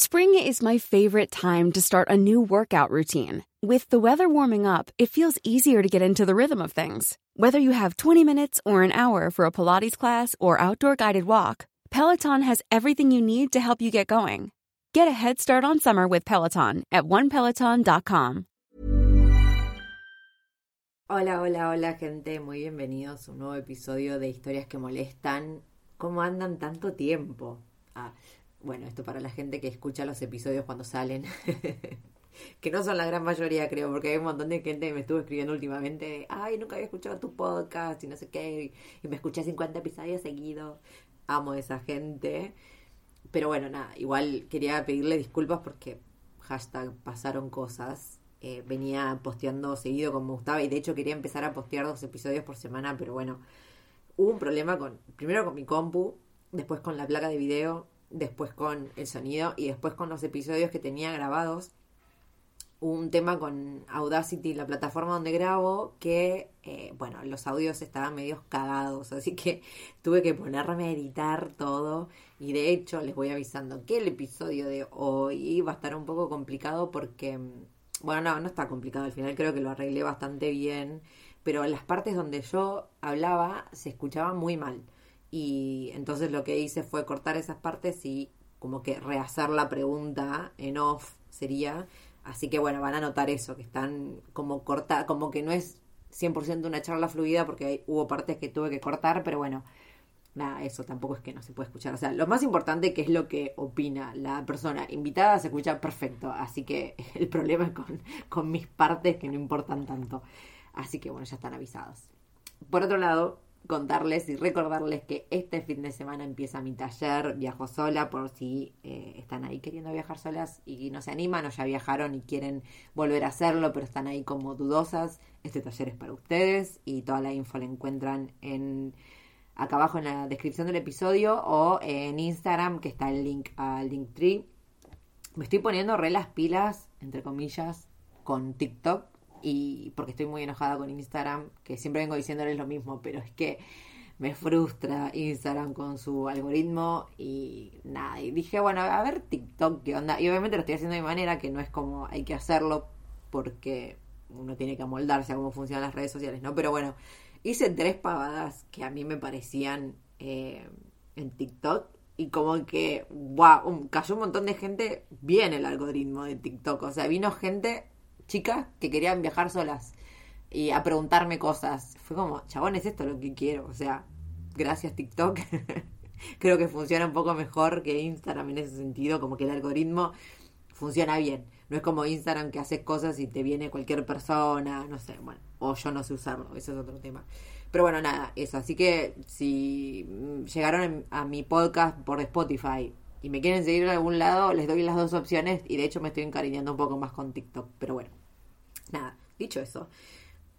Spring is my favorite time to start a new workout routine. With the weather warming up, it feels easier to get into the rhythm of things. Whether you have 20 minutes or an hour for a Pilates class or outdoor guided walk, Peloton has everything you need to help you get going. Get a head start on summer with Peloton at onepeloton.com. Hola, hola, hola gente, muy bienvenidos a un nuevo episodio de Historias que Molestan. ¿Cómo andan tanto tiempo? Ah, bueno, esto para la gente que escucha los episodios cuando salen, que no son la gran mayoría creo, porque hay un montón de gente que me estuvo escribiendo últimamente, ay, nunca había escuchado tu podcast y no sé qué, y me escuché 50 episodios seguidos. Amo a esa gente. Pero bueno, nada, igual quería pedirle disculpas porque hashtag pasaron cosas eh, venía posteando seguido como me gustaba y de hecho quería empezar a postear dos episodios por semana, pero bueno, hubo un problema con, primero con mi compu, después con la placa de video, después con el sonido y después con los episodios que tenía grabados. Un tema con Audacity, la plataforma donde grabo, que, eh, bueno, los audios estaban medios cagados, así que tuve que ponerme a editar todo. Y de hecho, les voy avisando que el episodio de hoy va a estar un poco complicado porque bueno, no, no está complicado al final, creo que lo arreglé bastante bien, pero las partes donde yo hablaba se escuchaban muy mal. Y entonces lo que hice fue cortar esas partes y como que rehacer la pregunta en off sería. Así que bueno, van a notar eso, que están como corta, como que no es 100% una charla fluida porque hubo partes que tuve que cortar, pero bueno, nada, eso tampoco es que no se puede escuchar. O sea, lo más importante que es lo que opina la persona invitada se escucha perfecto. Así que el problema es con, con mis partes que no importan tanto. Así que bueno, ya están avisados. Por otro lado, contarles y recordarles que este fin de semana empieza mi taller Viajo sola por si eh, están ahí queriendo viajar solas y no se animan o ya viajaron y quieren volver a hacerlo pero están ahí como dudosas. Este taller es para ustedes y toda la info la encuentran en acá abajo en la descripción del episodio o en Instagram que está el link al Linktree. Me estoy poniendo re las pilas, entre comillas, con TikTok y porque estoy muy enojada con Instagram, que siempre vengo diciéndoles lo mismo, pero es que me frustra Instagram con su algoritmo y nada, y dije, bueno, a ver TikTok qué onda, y obviamente lo estoy haciendo de manera que no es como hay que hacerlo porque uno tiene que amoldarse a cómo funcionan las redes sociales, ¿no? Pero bueno, hice tres pavadas que a mí me parecían eh, en TikTok y como que, wow, cayó un montón de gente bien el algoritmo de TikTok. O sea, vino gente, chicas, que querían viajar solas y a preguntarme cosas. Fue como, chabón, es esto lo que quiero. O sea, gracias TikTok. Creo que funciona un poco mejor que Instagram en ese sentido, como que el algoritmo funciona bien. No es como Instagram que haces cosas y te viene cualquier persona, no sé, bueno, o yo no sé usarlo, ese es otro tema. Pero bueno, nada, eso. Así que si llegaron a mi podcast por Spotify y me quieren seguir en algún lado, les doy las dos opciones y de hecho me estoy encariñando un poco más con TikTok. Pero bueno, nada, dicho eso,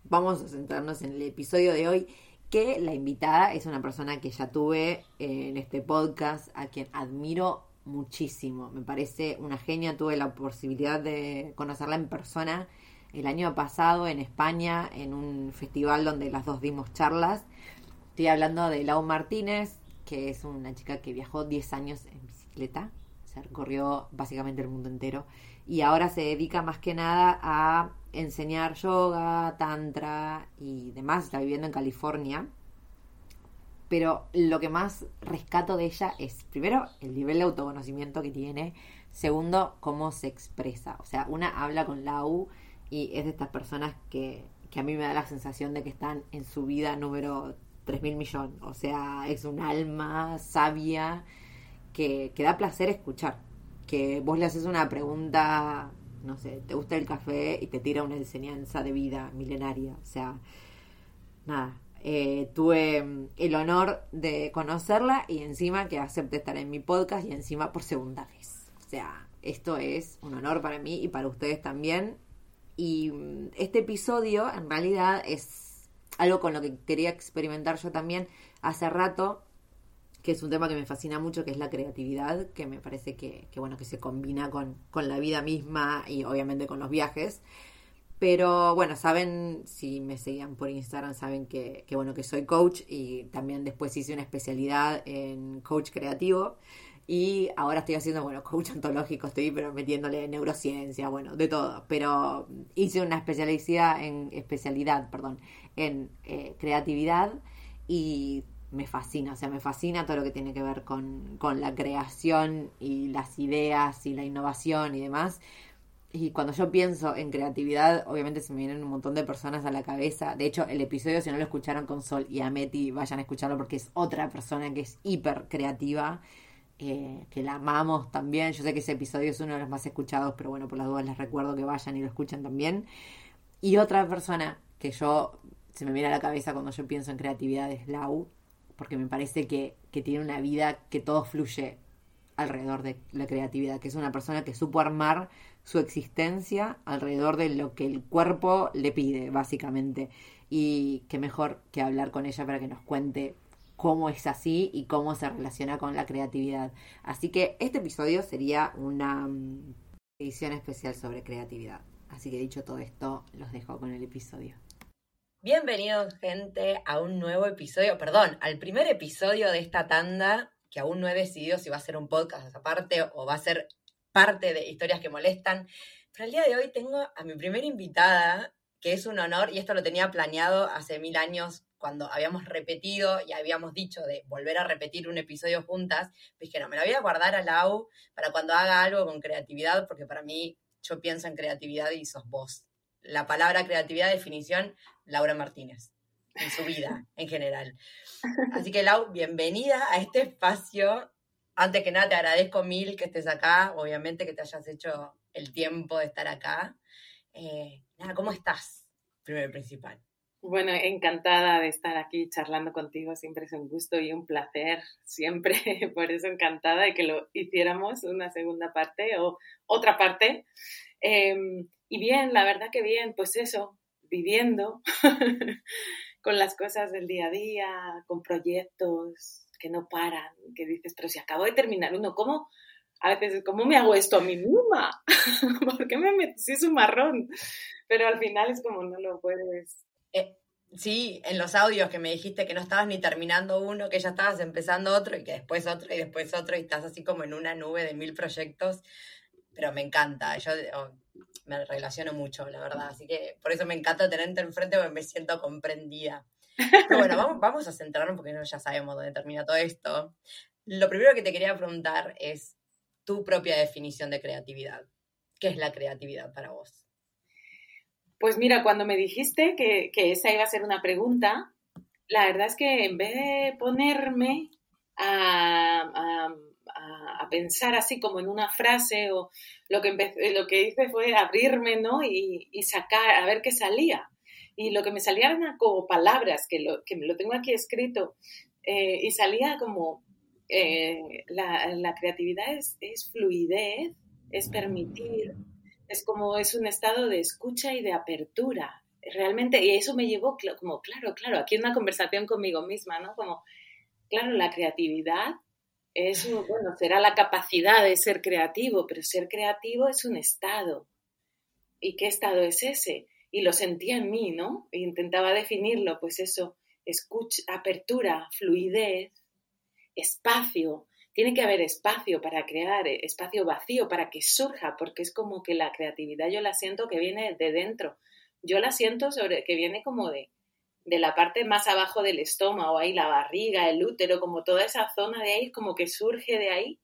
vamos a centrarnos en el episodio de hoy que la invitada es una persona que ya tuve en este podcast, a quien admiro muchísimo. Me parece una genia. Tuve la posibilidad de conocerla en persona el año pasado en España, en un festival donde las dos dimos charlas. Estoy hablando de Lau Martínez, que es una chica que viajó 10 años en bicicleta. Se recorrió básicamente el mundo entero. Y ahora se dedica más que nada a enseñar yoga, tantra y demás. Está viviendo en California pero lo que más rescato de ella es, primero, el nivel de autoconocimiento que tiene, segundo, cómo se expresa. O sea, una habla con la U y es de estas personas que, que a mí me da la sensación de que están en su vida número 3.000 millones. O sea, es un alma sabia que, que da placer escuchar. Que vos le haces una pregunta, no sé, ¿te gusta el café? Y te tira una enseñanza de vida milenaria. O sea, nada, eh, tuve mm, el honor de conocerla y encima que acepte estar en mi podcast y encima por segunda vez. sea, esto es un honor para mí y para ustedes también. Y mm, este episodio en realidad es algo con lo que quería experimentar yo también hace rato, que es un tema que me fascina mucho, que es la creatividad, que me parece que, bueno, que se combina con, con la vida misma y obviamente con los viajes. Pero bueno, saben, si me seguían por Instagram, saben que, que, bueno, que soy coach y también después hice una especialidad en coach creativo. Y ahora estoy haciendo, bueno, coach ontológico, estoy pero metiéndole neurociencia, bueno, de todo. Pero hice una especialidad en, especialidad, perdón, en eh, creatividad y me fascina, o sea, me fascina todo lo que tiene que ver con, con la creación y las ideas y la innovación y demás y cuando yo pienso en creatividad, obviamente se me vienen un montón de personas a la cabeza. De hecho, el episodio, si no lo escucharon con Sol y Ameti, vayan a escucharlo porque es otra persona que es hiper creativa, eh, que la amamos también. Yo sé que ese episodio es uno de los más escuchados, pero bueno, por las dudas les recuerdo que vayan y lo escuchen también. Y otra persona que yo se me viene a la cabeza cuando yo pienso en creatividad es Lau, porque me parece que, que tiene una vida que todo fluye alrededor de la creatividad, que es una persona que supo armar su existencia alrededor de lo que el cuerpo le pide, básicamente. Y qué mejor que hablar con ella para que nos cuente cómo es así y cómo se relaciona con la creatividad. Así que este episodio sería una mm, edición especial sobre creatividad. Así que dicho todo esto, los dejo con el episodio. Bienvenidos, gente, a un nuevo episodio, perdón, al primer episodio de esta tanda, que aún no he decidido si va a ser un podcast aparte o va a ser parte de historias que molestan. Pero el día de hoy tengo a mi primera invitada, que es un honor, y esto lo tenía planeado hace mil años cuando habíamos repetido y habíamos dicho de volver a repetir un episodio juntas, dije, no, me la voy a guardar a Lau para cuando haga algo con creatividad, porque para mí yo pienso en creatividad y sos vos. La palabra creatividad, definición, Laura Martínez, en su vida en general. Así que Lau, bienvenida a este espacio antes que nada, te agradezco mil que estés acá, obviamente que te hayas hecho el tiempo de estar acá. Eh, nada, ¿cómo estás? Primero y principal. Bueno, encantada de estar aquí charlando contigo, siempre es un gusto y un placer, siempre, por eso encantada de que lo hiciéramos una segunda parte o otra parte. Em, y bien, la verdad que bien, pues eso, viviendo con las cosas del día a día, con proyectos, que no paran, que dices, pero si acabo de terminar uno, ¿cómo? A veces, ¿cómo me hago esto a mí misma? ¿Por qué me metí su marrón? Pero al final es como no lo puedes. Eh, sí, en los audios que me dijiste que no estabas ni terminando uno, que ya estabas empezando otro y que después otro y después otro y estás así como en una nube de mil proyectos, pero me encanta, yo me relaciono mucho, la verdad, así que por eso me encanta tenerte enfrente porque me siento comprendida. Pero bueno, vamos, vamos a centrarnos porque ya sabemos dónde termina todo esto. Lo primero que te quería preguntar es tu propia definición de creatividad. ¿Qué es la creatividad para vos? Pues mira, cuando me dijiste que, esa iba a ser una pregunta, la verdad es que en vez de ponerme a, pensar así como en una frase o lo que, lo que hice fue abrirme ¿no? y, y sacar, a ver qué salía y lo que me salía eran como palabras, que, lo, que me lo tengo aquí escrito, eh, y salía como, eh, la, creatividad es, es, fluidez, es permitir, es como, es un estado de escucha y de apertura, realmente, y eso me llevó como, claro, claro, aquí una conversación conmigo misma, ¿no? Como, claro, la creatividad es, bueno, será la capacidad de ser creativo, pero ser creativo es un estado. ¿Y qué estado es ese? y lo sentía en mí, ¿no? E intentaba definirlo, pues eso, escucha, apertura, fluidez, espacio. Tiene que haber espacio para crear, eh, espacio vacío para que surja, porque es como que la creatividad yo la siento que viene de dentro. Yo la siento sobre que viene como de, de la parte más abajo del estómago, ahí la barriga, el útero, como toda esa zona de ahí, como que surge de ahí.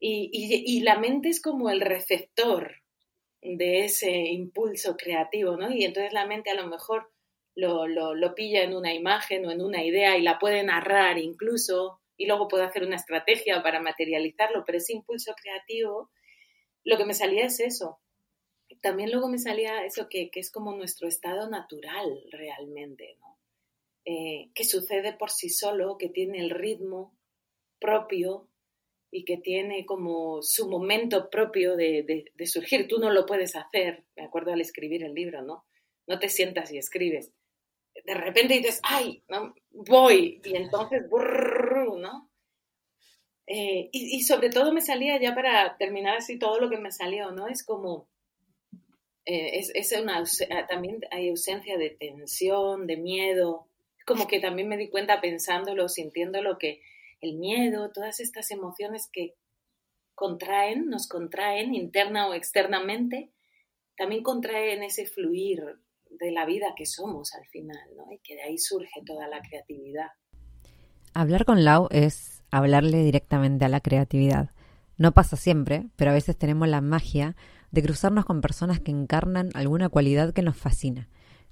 Y, y, la mente es como el receptor, de ese impulso creativo, ¿no? Y entonces la mente a lo mejor lo, lo, pilla en una imagen o en una idea y la puede narrar incluso y luego puede hacer una estrategia para materializarlo, pero ese impulso creativo, lo que me salía es eso. También luego me salía eso que, es como nuestro estado natural realmente, ¿no? Eh, que sucede por sí solo, que tiene el ritmo propio y que tiene como su momento propio de, de, surgir. Tú no lo puedes hacer, me acuerdo al escribir el libro, ¿no? No te sientas y escribes. De repente dices, ay, ¿no? voy, y entonces, ¿no? Eh, y, y, sobre todo me salía ya para terminar así todo lo que me salió, ¿no? Es como, eh, es, es, una, también hay ausencia de tensión, de miedo, como que también me di cuenta pensándolo, sintiéndolo, que el miedo, todas estas emociones que contraen, nos contraen interna o externamente, también contraen ese fluir de la vida que somos al final, ¿no? Y que de ahí surge toda la creatividad. Hablar con Lau es hablarle directamente a la creatividad. No pasa siempre, pero a veces tenemos la magia de cruzarnos con personas que encarnan alguna cualidad que nos fascina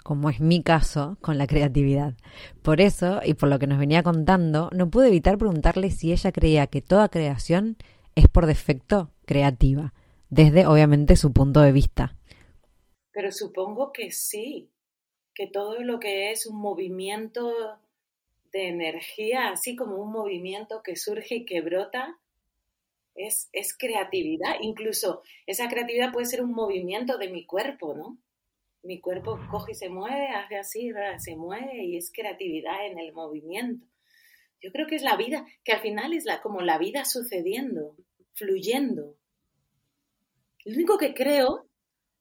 como es mi caso con la creatividad. Por eso, y por lo que nos venía contando, no pude evitar preguntarle si ella creía que toda creación es por defecto creativa, desde obviamente su punto de vista. Pero supongo que sí, que todo lo que es un movimiento de energía, así como un movimiento que surge y que brota, es, es creatividad. Incluso esa creatividad puede ser un movimiento de mi cuerpo, ¿no? mi cuerpo coge y se mueve, hace así, se mueve y es creatividad en el movimiento. Yo creo que es la vida, que al final es la, como la vida sucediendo, fluyendo. Lo único que creo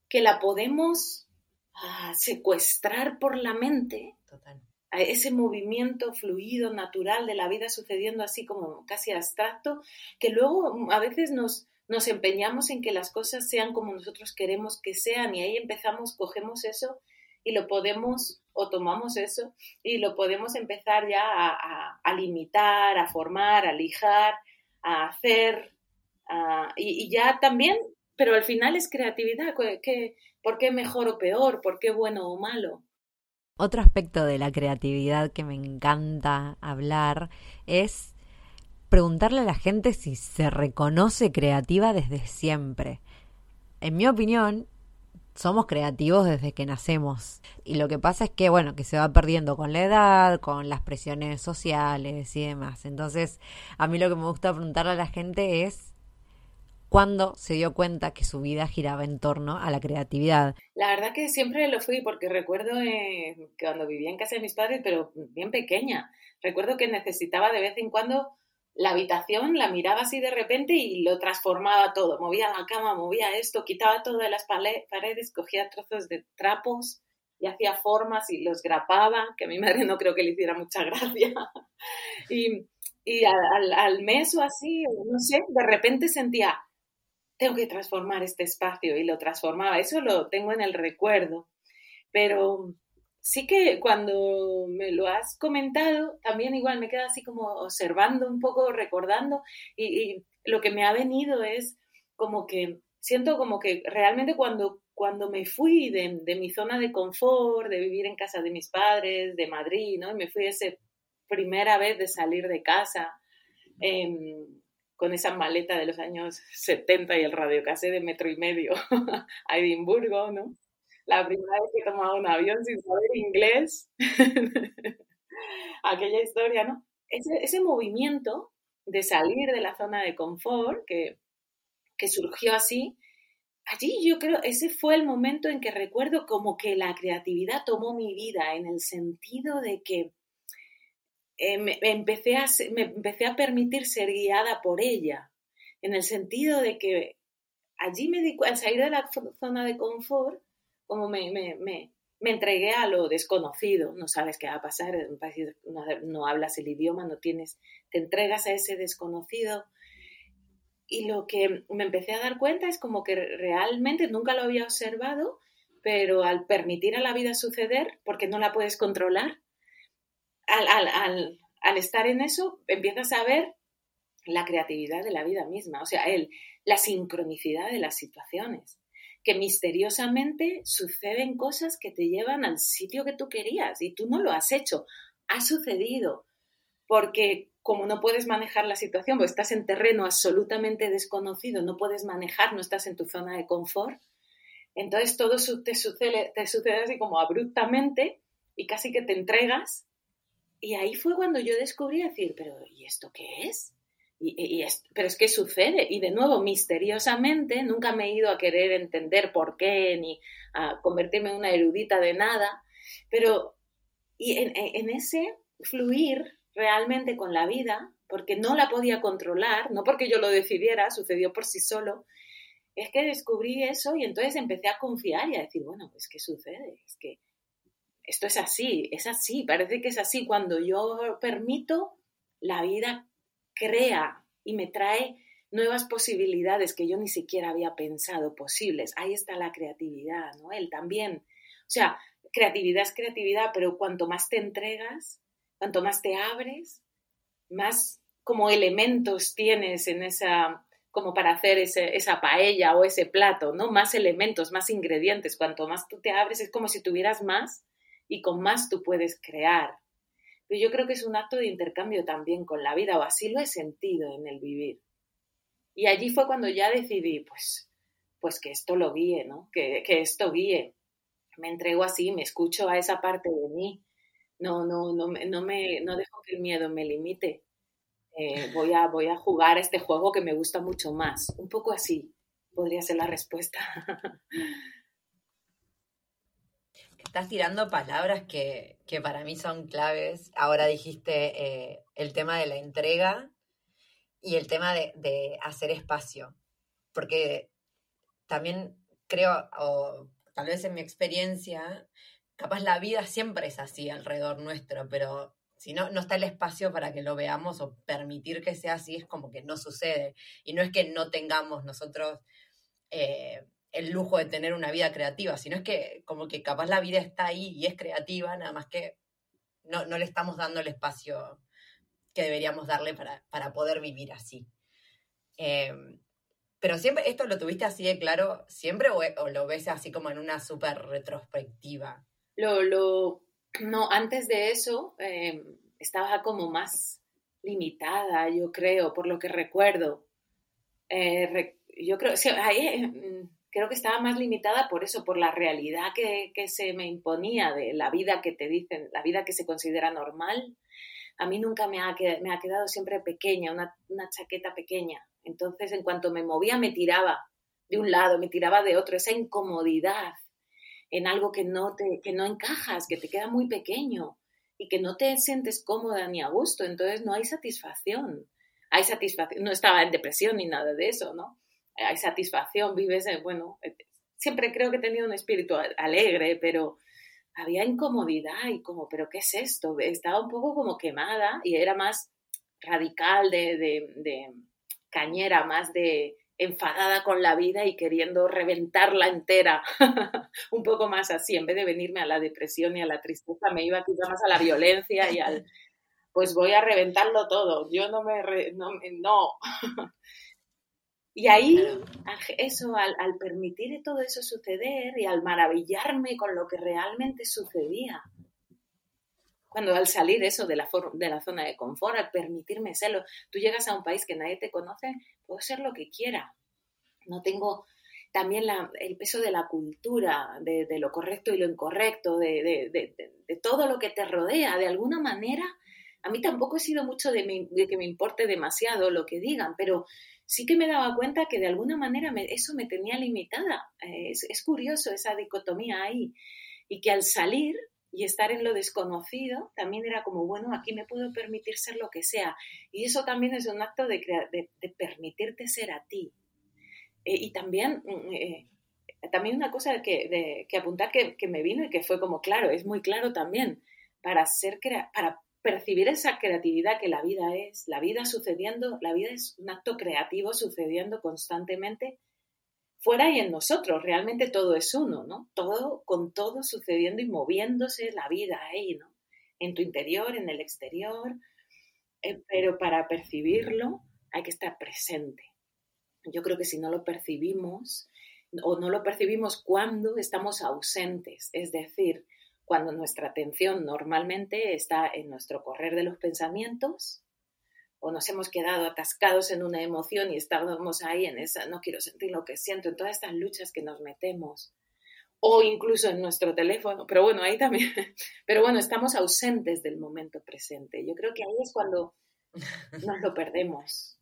que la podemos ah, secuestrar por la mente, a ese movimiento fluido, natural de la vida sucediendo así como casi abstracto, que luego a veces nos, nos empeñamos en que las cosas sean como nosotros queremos que sean y ahí empezamos, cogemos eso y lo podemos o tomamos eso y lo podemos empezar ya a, limitar, a formar, a lijar, a hacer y, ya también, pero al final es creatividad, ¿qué, ¿por qué mejor o peor? ¿Por qué bueno o malo? Otro aspecto de la creatividad que me encanta hablar es preguntarle a la gente si se reconoce creativa desde siempre. En mi opinión, somos creativos desde que nacemos. Y lo que pasa es que, bueno, que se va perdiendo con la edad, con las presiones sociales y demás. Entonces, a mí lo que me gusta preguntarle a la gente es cuándo se dio cuenta que su vida giraba en torno a la creatividad. La verdad que siempre lo fui, porque recuerdo eh, cuando vivía en casa de mis padres, pero bien pequeña, recuerdo que necesitaba de vez en cuando la habitación, la miraba así de repente y lo transformaba todo. Movía la cama, movía esto, quitaba todas las paredes, cogía trozos de trapos y hacía formas y los grapaba, que a mi madre no creo que le hiciera mucha gracia. y, al, al, mes o así, no sé, de repente sentía, tengo que transformar este espacio y lo transformaba. Eso lo tengo en el recuerdo. Pero sí que cuando me lo has comentado, también igual me queda así como observando un poco, recordando, y, lo que me ha venido es como que siento como que realmente cuando, cuando me fui de, mi zona de confort, de vivir en casa de mis padres, de Madrid, ¿no? Y me fui esa primera vez de salir de casa. Em, con esa maleta de los años 70 y el radiocasé de metro y medio a Edimburgo, ¿no? la primera vez que he tomado un avión sin saber inglés. Aquella historia, ¿no? Ese, ese, movimiento de salir de la zona de confort que, que surgió así, allí yo creo, ese fue el momento en que recuerdo como que la creatividad tomó mi vida en el sentido de que eh, me, empecé a, me empecé a permitir ser guiada por ella, en el sentido de que allí me di, al salir de la zona de confort, como me, me, me, me, entregué a lo desconocido, no sabes qué va a pasar, no, no hablas el idioma, no tienes, te entregas a ese desconocido. Y lo que me empecé a dar cuenta es como que realmente nunca lo había observado, pero al permitir a la vida suceder, porque no la puedes controlar, al, estar en eso, empiezas a ver la creatividad de la vida misma, o sea, el, la sincronicidad de las situaciones que misteriosamente suceden cosas que te llevan al sitio que tú querías y tú no lo has hecho. Ha sucedido porque como no puedes manejar la situación, porque estás en terreno absolutamente desconocido, no puedes manejar, no estás en tu zona de confort, entonces todo te sucede, te sucede así como abruptamente y casi que te entregas. Y ahí fue cuando yo descubrí decir, pero ¿y esto qué es? y, pero es que sucede. Y de nuevo, misteriosamente, nunca me he ido a querer entender por qué, ni a convertirme en una erudita de nada. Pero y en, ese fluir realmente con la vida, porque no la podía controlar, no porque yo lo decidiera, sucedió por sí solo, es que descubrí eso y entonces empecé a confiar y a decir, bueno, pues ¿qué sucede? Es que esto es así, es así, parece que es así. Cuando yo permito, la vida crea y me trae nuevas posibilidades que yo ni siquiera había pensado posibles. Ahí está la creatividad, ¿no? Él también. O sea, creatividad es creatividad, pero cuanto más te entregas, cuanto más te abres, más como elementos tienes en esa, como para hacer esa paella o ese plato, ¿no? Más elementos, más ingredientes. Cuanto más tú te abres, es como si tuvieras más y con más tú puedes crear. Pero yo creo que es un acto de intercambio también con la vida, o así lo he sentido en el vivir. Y allí fue cuando ya decidí, pues, pues que esto lo guíe, ¿no? Que, que esto guíe. Me entrego así, me escucho a esa parte de mí. No, no, no, no, me, no dejo que el miedo me limite. Eh, voy, a, voy a jugar este juego que me gusta mucho más. Un poco así podría ser la respuesta. Estás tirando palabras que, para mí son claves. Ahora dijiste eh, el tema de la entrega y el tema de, hacer espacio. Porque también creo, o tal vez en mi experiencia, capaz la vida siempre es así alrededor nuestro, pero si no, no está el espacio para que lo veamos o permitir que sea así, es como que no sucede. Y no es que no tengamos nosotros eh, el lujo de tener una vida creativa, sino es que como que capaz la vida está ahí y es creativa, nada más que no, le estamos dando el espacio que deberíamos darle para, poder vivir así. Em, pero siempre, ¿esto lo tuviste así de claro siempre o, lo ves así como en una súper retrospectiva? Lo, lo, no, antes de eso em, estaba como más limitada, yo creo, por lo que recuerdo. Eh, yo creo, sí, ahí, em, creo que estaba más limitada por eso, por la realidad que, se me imponía de la vida que te dicen, la vida que se considera normal. A mí nunca me ha, me ha quedado siempre pequeña, una, chaqueta pequeña. Entonces, en cuanto me movía, me tiraba de un lado, me tiraba de otro. Esa incomodidad en algo que no, te, que no encajas, que te queda muy pequeño y que no te sientes cómoda ni a gusto. Entonces, no hay satisfacción. Hay satisfacción. No estaba en depresión ni nada de eso, ¿no? Hay satisfacción, vives, bueno, eh, siempre creo que he tenido un espíritu alegre, pero había incomodidad y como, pero ¿qué es esto? Estaba un poco como quemada y era más radical, de, de, cañera, más de enfadada con la vida y queriendo reventarla entera, un poco más así, en vez de venirme a la depresión y a la tristeza, me iba quizá más a la violencia y al, pues voy a reventarlo todo, yo no me, no, no. Y ahí, eso, al, permitir todo eso suceder y al maravillarme con lo que realmente sucedía, cuando al salir eso de la, de la zona de confort, al permitirme serlo, tú llegas a un país que nadie te conoce, puedo ser lo que quiera. No tengo también el peso de la cultura, de, lo correcto y lo incorrecto, de, de, todo lo que te rodea. De alguna manera, a mí tampoco he sido mucho de, que me importe demasiado lo que digan, pero sí que me daba cuenta que de alguna manera eso me tenía limitada. Eh, es, curioso esa dicotomía ahí. Y que al salir y estar en lo desconocido, también era como, bueno, aquí me puedo permitir ser lo que sea. Y eso también es un acto de, permitirte ser a ti. Eh, y también, mm, eh, también una cosa que, que apuntar que, que, me vino y que fue como claro, es muy claro también, para, ser para percibir esa creatividad que la vida es, la vida sucediendo, la vida es un acto creativo sucediendo constantemente fuera y en nosotros, realmente todo es uno, ¿no? Todo con todo sucediendo y moviéndose la vida ahí, ¿no? En tu interior, en el exterior, eh, pero para percibirlo hay que estar presente. Yo creo que si no lo percibimos o no lo percibimos cuando estamos ausentes, es decir, cuando nuestra atención normalmente está en nuestro correr de los pensamientos o nos hemos quedado atascados en una emoción y estamos ahí en esa, no quiero sentir lo que siento, en todas estas luchas que nos metemos, o incluso en nuestro teléfono, pero bueno, ahí también, pero bueno, estamos ausentes del momento presente. Yo creo que ahí es cuando nos lo perdemos.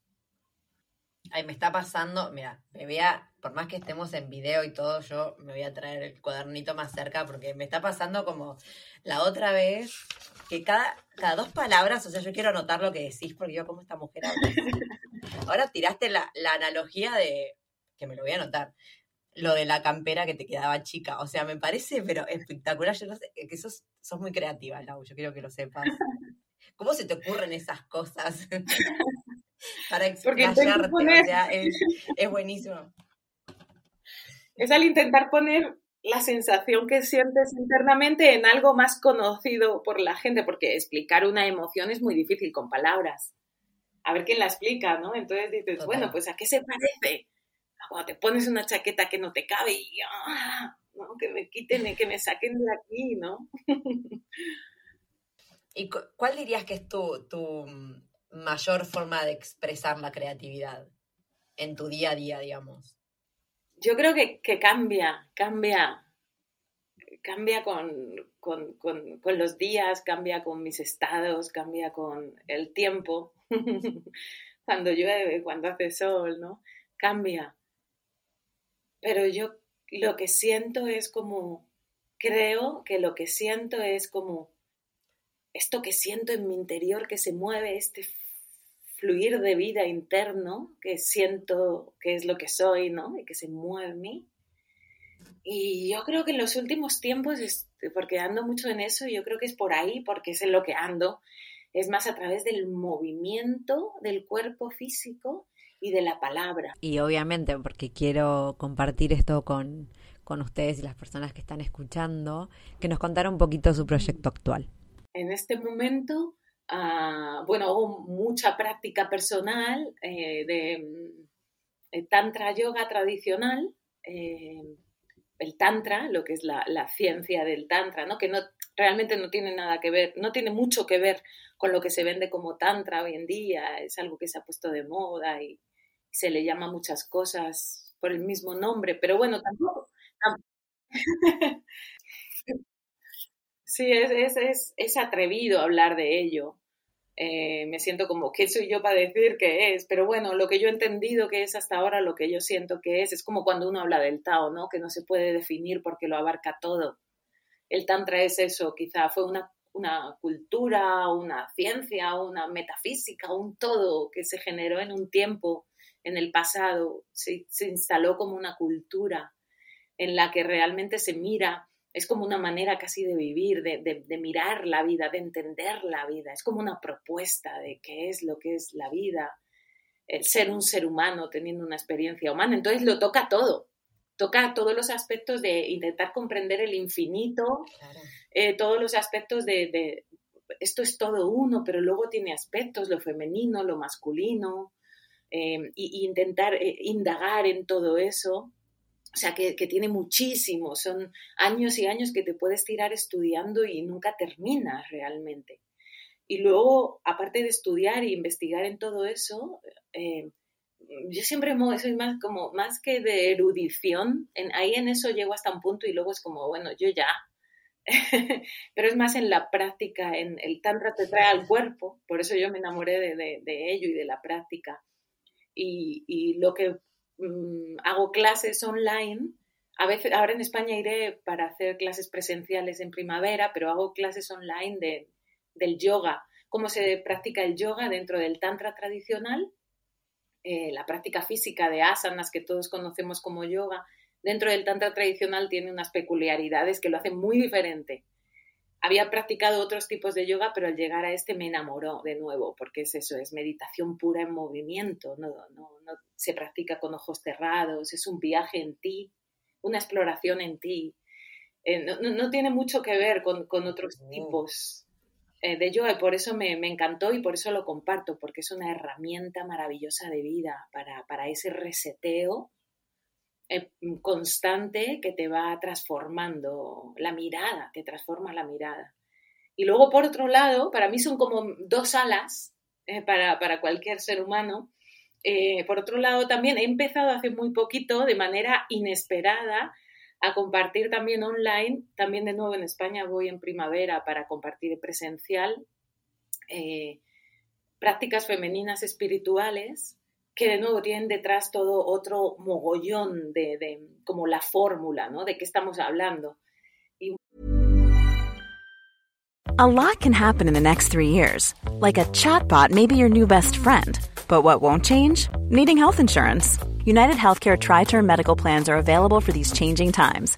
Ay, me está pasando, mira, me voy a, por más que estemos en video y todo, yo me voy a traer el cuadernito más cerca porque me está pasando como la otra vez, que cada, cada dos palabras, o sea, yo quiero anotar lo que decís porque yo como esta mujer Ahora tiraste la, la analogía de, que me lo voy a anotar, lo de la campera que te quedaba chica. O sea, me parece, pero espectacular. Yo no sé, que sos, sos muy creativa, Lau, yo quiero que lo sepas. ¿Cómo se te ocurren esas cosas? Para explayarte, o sea, es, es buenísimo. Es al intentar poner la sensación que sientes internamente en algo más conocido por la gente, porque explicar una emoción es muy difícil con palabras. A ver quién la explica, ¿no? Entonces dices, bueno, pues ¿a qué se parece? cuando te pones una chaqueta que no te cabe y ah, que me quiten, que me saquen de aquí, ¿no? ¿Y cuál dirías que es tu, tu mayor forma de expresar la creatividad en tu día a día, digamos? Yo creo que, cambia, cambia, cambia con, con, los días, cambia con mis estados, cambia con el tiempo, cuando llueve, cuando hace sol, ¿no? Cambia pero yo lo que siento es como, creo que lo que siento es como esto que siento en mi interior que se mueve, este fluir de vida interno que siento que es lo que soy, ¿no? Y que se mueve en mí. Y yo creo que en los últimos tiempos, porque ando mucho en eso, yo creo que es por ahí, porque es en lo que ando, es más a través del movimiento del cuerpo físico y de la palabra. Y obviamente, porque quiero compartir esto con, ustedes y las personas que están escuchando, que nos contara un poquito su proyecto actual. En este momento, uh, bueno, hubo mucha práctica personal eh, de, eh, tantra yoga tradicional, eh, el tantra, lo que es la, ciencia del tantra, ¿no? que no, realmente no tiene nada que ver, no tiene mucho que ver con lo que se vende como tantra hoy en día, es algo que se ha puesto de moda y, se le llama muchas cosas por el mismo nombre, pero bueno, tampoco. sí, es, es, es, atrevido hablar de ello. Eh, me siento como, ¿qué soy yo para decir qué es? Pero bueno, lo que yo he entendido que es hasta ahora, lo que yo siento que es, es como cuando uno habla del Tao, ¿no? Que no se puede definir porque lo abarca todo. El Tantra es eso, quizá fue una, una cultura, una ciencia, una metafísica, un todo que se generó en un tiempo en el pasado, se, instaló como una cultura en la que realmente se mira, es como una manera casi de vivir, de, mirar la vida, de entender la vida, es como una propuesta de qué es lo que es la vida, el ser un ser humano teniendo una experiencia humana. Entonces lo toca todo, toca todos los aspectos de intentar comprender el infinito, eh, todos los aspectos de, esto es todo uno, pero luego tiene aspectos, lo femenino, lo masculino, eh, y, intentar eh, indagar en todo eso. O sea, que, tiene muchísimo, son años y años que te puedes tirar estudiando y nunca terminas realmente. Y luego, aparte de estudiar e investigar en todo eso, eh, yo siempre soy más como, más que de erudición, en, ahí en eso llego hasta un punto y luego es como, bueno, yo ya, pero es más en la práctica, en el tantra te trae al cuerpo, por eso yo me enamoré de ello y de la práctica. Y, lo que mm, hago clases online, a veces, ahora en España iré para hacer clases presenciales en primavera, pero hago clases online de, del yoga, cómo se practica el yoga dentro del tantra tradicional, eh, la práctica física de asanas que todos conocemos como yoga, dentro del tantra tradicional tiene unas peculiaridades que lo hacen muy diferente había practicado otros tipos de yoga, pero al llegar a este me enamoró de nuevo, porque es eso, es meditación pura en movimiento, no, no, no se practica con ojos cerrados, es un viaje en ti, una exploración en ti. Eh, no, no, tiene mucho que ver con, con otros tipos eh, de yoga y por eso me, me, encantó y por eso lo comparto, porque es una herramienta maravillosa de vida para, para ese reseteo constante que te va transformando la mirada, te transforma la mirada. Y luego, por otro lado, para mí son como dos alas eh, para, cualquier ser humano. Eh, por otro lado, también he empezado hace muy poquito, de manera inesperada, a compartir también online. También de nuevo en España voy en primavera para compartir presencial prácticas femeninas espirituales que de nuevo tienen detrás todo otro mogollón de, de como la fórmula, ¿no? De qué estamos hablando. Y... A lot can happen in the next three years. Like a chatbot may be your new best friend. But what won't change? Needing health insurance. United Healthcare Tri Term Medical Plans are available for these changing times.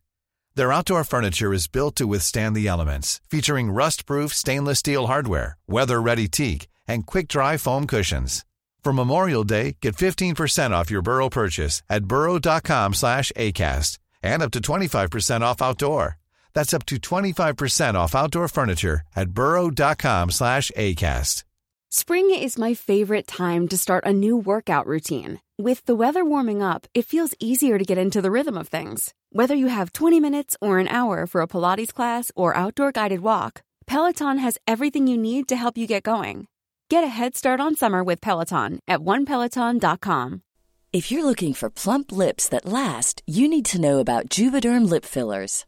Their outdoor furniture is built to withstand the elements, featuring rust-proof stainless steel hardware, weather-ready teak, and quick-dry foam cushions. For Memorial Day, get 15% off your Burrow purchase at burrow.com slash ACAST and up to 25% off outdoor. That's up to 25% off outdoor furniture at burrow.com slash ACAST. Spring is my favorite time to start a new workout routine. With the weather warming up, it feels easier to get into the rhythm of things. Whether you have 20 minutes or an hour for a Pilates class or outdoor guided walk, Peloton has everything you need to help you get going. Get a head start on summer with Peloton at onepeloton.com. If you're looking for plump lips that last, you need to know about Juvederm lip fillers.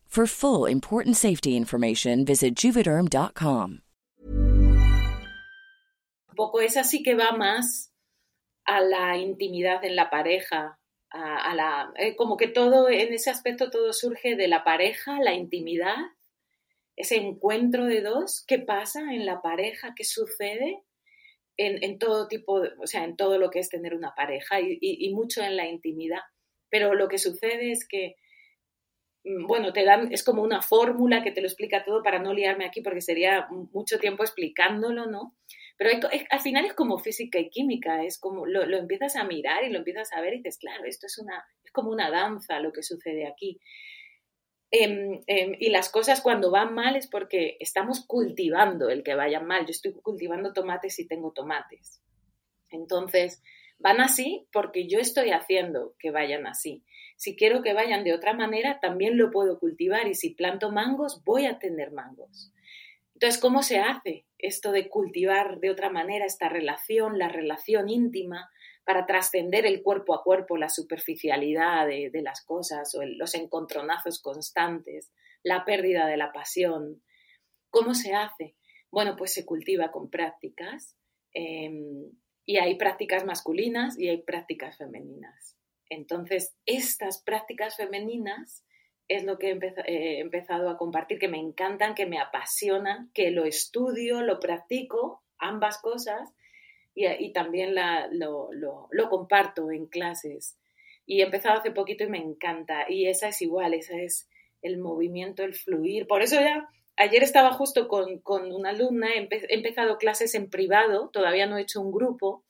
For full important safety information, visit juvederm.com. Un poco esa sí que va más a la intimidad en la pareja, a, la, eh, como que todo, en ese aspecto todo surge de la pareja, la intimidad, ese encuentro de dos, qué pasa en la pareja, qué sucede en, en todo tipo, de, o sea, en todo lo que es tener una pareja y, mucho en la intimidad. Pero lo que sucede es que bueno, te dan, es como una fórmula que te lo explica todo para no liarme aquí porque sería mucho tiempo explicándolo, ¿no? Pero hay, al final es como física y química, es como lo, lo, empiezas a mirar y lo empiezas a ver y dices, claro, esto es, una, es como una danza lo que sucede aquí. Eh, y las cosas cuando van mal es porque estamos cultivando el que vayan mal. Yo estoy cultivando tomates y tengo tomates. Entonces, van así porque yo estoy haciendo que vayan así. Si quiero que vayan de otra manera, también lo puedo cultivar y si planto mangos, voy a tener mangos. Entonces, ¿cómo se hace esto de cultivar de otra manera esta relación, la relación íntima, para trascender el cuerpo a cuerpo, la superficialidad de, las cosas o los encontronazos constantes, la pérdida de la pasión? ¿Cómo se hace? Bueno, pues se cultiva con prácticas eh, y hay prácticas masculinas y hay prácticas femeninas. Entonces, estas prácticas femeninas es lo que he empezado a compartir, que me encantan, que me apasionan, que lo estudio, lo practico, ambas cosas, y, también la, lo, comparto en clases. Y he empezado hace poquito y me encanta. Y esa es igual, esa es el movimiento, el fluir. Por eso ya, ayer estaba justo con, con una alumna, he, he empezado clases en privado, todavía no he hecho un grupo,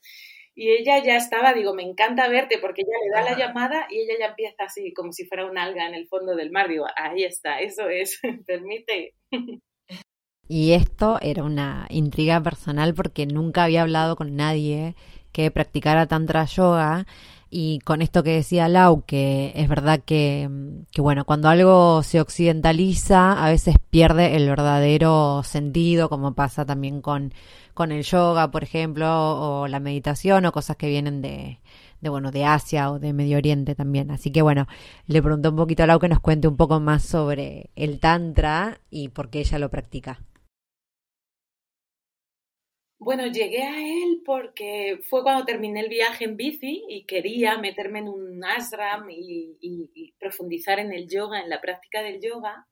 y ella ya estaba, digo, me encanta verte porque ella le da la llamada y ella ya empieza así, como si fuera un alga en el fondo del mar. Digo, ahí está, eso es, permite. Y esto era una intriga personal porque nunca había hablado con nadie que practicara tantra yoga y con esto que decía Lau, que es verdad que, que, bueno, cuando algo se occidentaliza, a veces pierde el verdadero sentido, como pasa también con, con el yoga, por ejemplo, o la meditación, o cosas que vienen de, de bueno, de Asia o de Medio Oriente también. Así que bueno, le pregunto un poquito a Lau que nos cuente un poco más sobre el Tantra y por qué ella lo practica. Bueno, llegué a él porque fue cuando terminé el viaje en bici y quería meterme en un ashram y, profundizar en el yoga, en la práctica del yoga.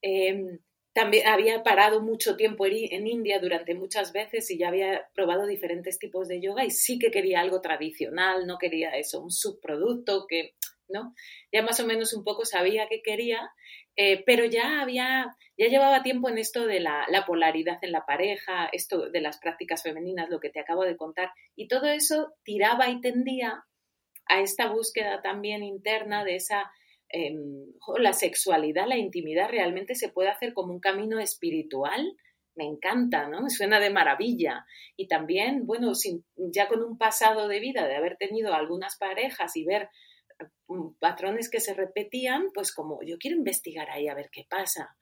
Em, también había parado mucho tiempo en India durante muchas veces y ya había probado diferentes tipos de yoga y sí que quería algo tradicional, no quería eso, un subproducto que, ¿no? Ya más o menos un poco sabía que quería, eh, pero ya había, ya llevaba tiempo en esto de la, la, polaridad en la pareja, esto de las prácticas femeninas, lo que te acabo de contar, y todo eso tiraba y tendía a esta búsqueda también interna de esa Em, la sexualidad, la intimidad realmente se puede hacer como un camino espiritual. Me encanta, ¿no? Me suena de maravilla. Y también, bueno, ya con un pasado de vida, de haber tenido algunas parejas y ver mm, patrones que se repetían, pues como yo quiero investigar ahí a ver qué pasa.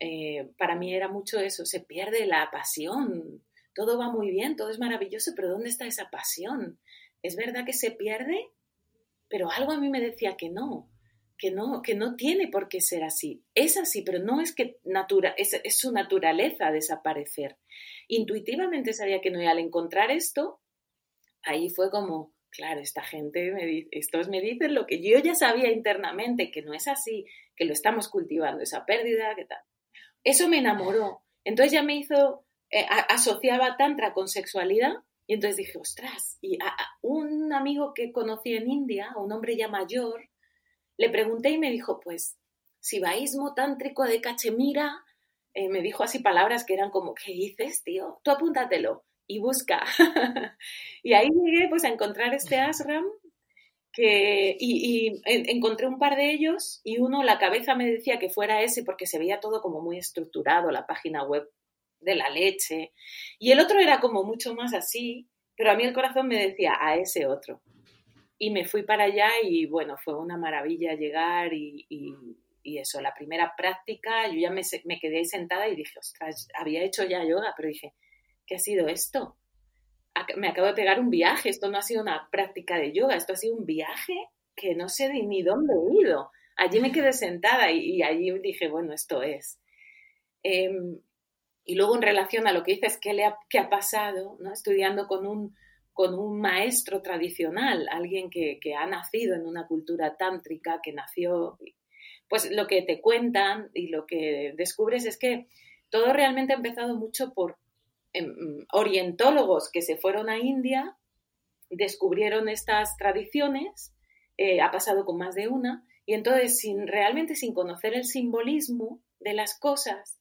Eh, para mí era mucho eso, se pierde la pasión, todo va muy bien, todo es maravilloso, pero ¿dónde está esa pasión? ¿Es verdad que se pierde? Pero algo a mí me decía que no, que no, que no tiene por qué ser así. Es así, pero no es que natura, es, su naturaleza desaparecer. Intuitivamente sabía que no, y al encontrar esto, ahí fue como, claro, esta gente, estos me dicen lo que yo ya sabía internamente, que no es así, que lo estamos cultivando, esa pérdida, que tal. Eso me enamoró. Entonces ya me hizo, eh, asociaba tantra con sexualidad, y entonces dije, ostras, y a, un amigo que conocí en India, un hombre ya mayor, le pregunté y me dijo, pues, sibaísmo tántrico de Cachemira, eh, me dijo así palabras que eran como, ¿qué dices, tío? Tú apúntatelo y busca. y ahí llegué pues a encontrar este ashram que, y, encontré un par de ellos y uno, la cabeza me decía que fuera ese porque se veía todo como muy estructurado, la página web de la leche, y el otro era como mucho más así, pero a mí el corazón me decía a ese otro. Y me fui para allá y bueno, fue una maravilla llegar y, y, eso, la primera práctica, yo ya me, me quedé sentada y dije, ostras, había hecho ya yoga, pero dije, ¿qué ha sido esto? Me acabo de pegar un viaje, esto no ha sido una práctica de yoga, esto ha sido un viaje que no sé ni dónde he ido. Allí me quedé sentada y, allí dije, bueno, esto es. Em, y luego en relación a lo que dices, ¿qué, le ha, qué ha pasado? ¿no? Estudiando con un, con un maestro tradicional, alguien que, ha nacido en una cultura tántrica, que nació, pues lo que te cuentan y lo que descubres es que todo realmente ha empezado mucho por em, orientólogos que se fueron a India, descubrieron estas tradiciones, eh, ha pasado con más de una, y entonces sin, realmente sin conocer el simbolismo de las cosas,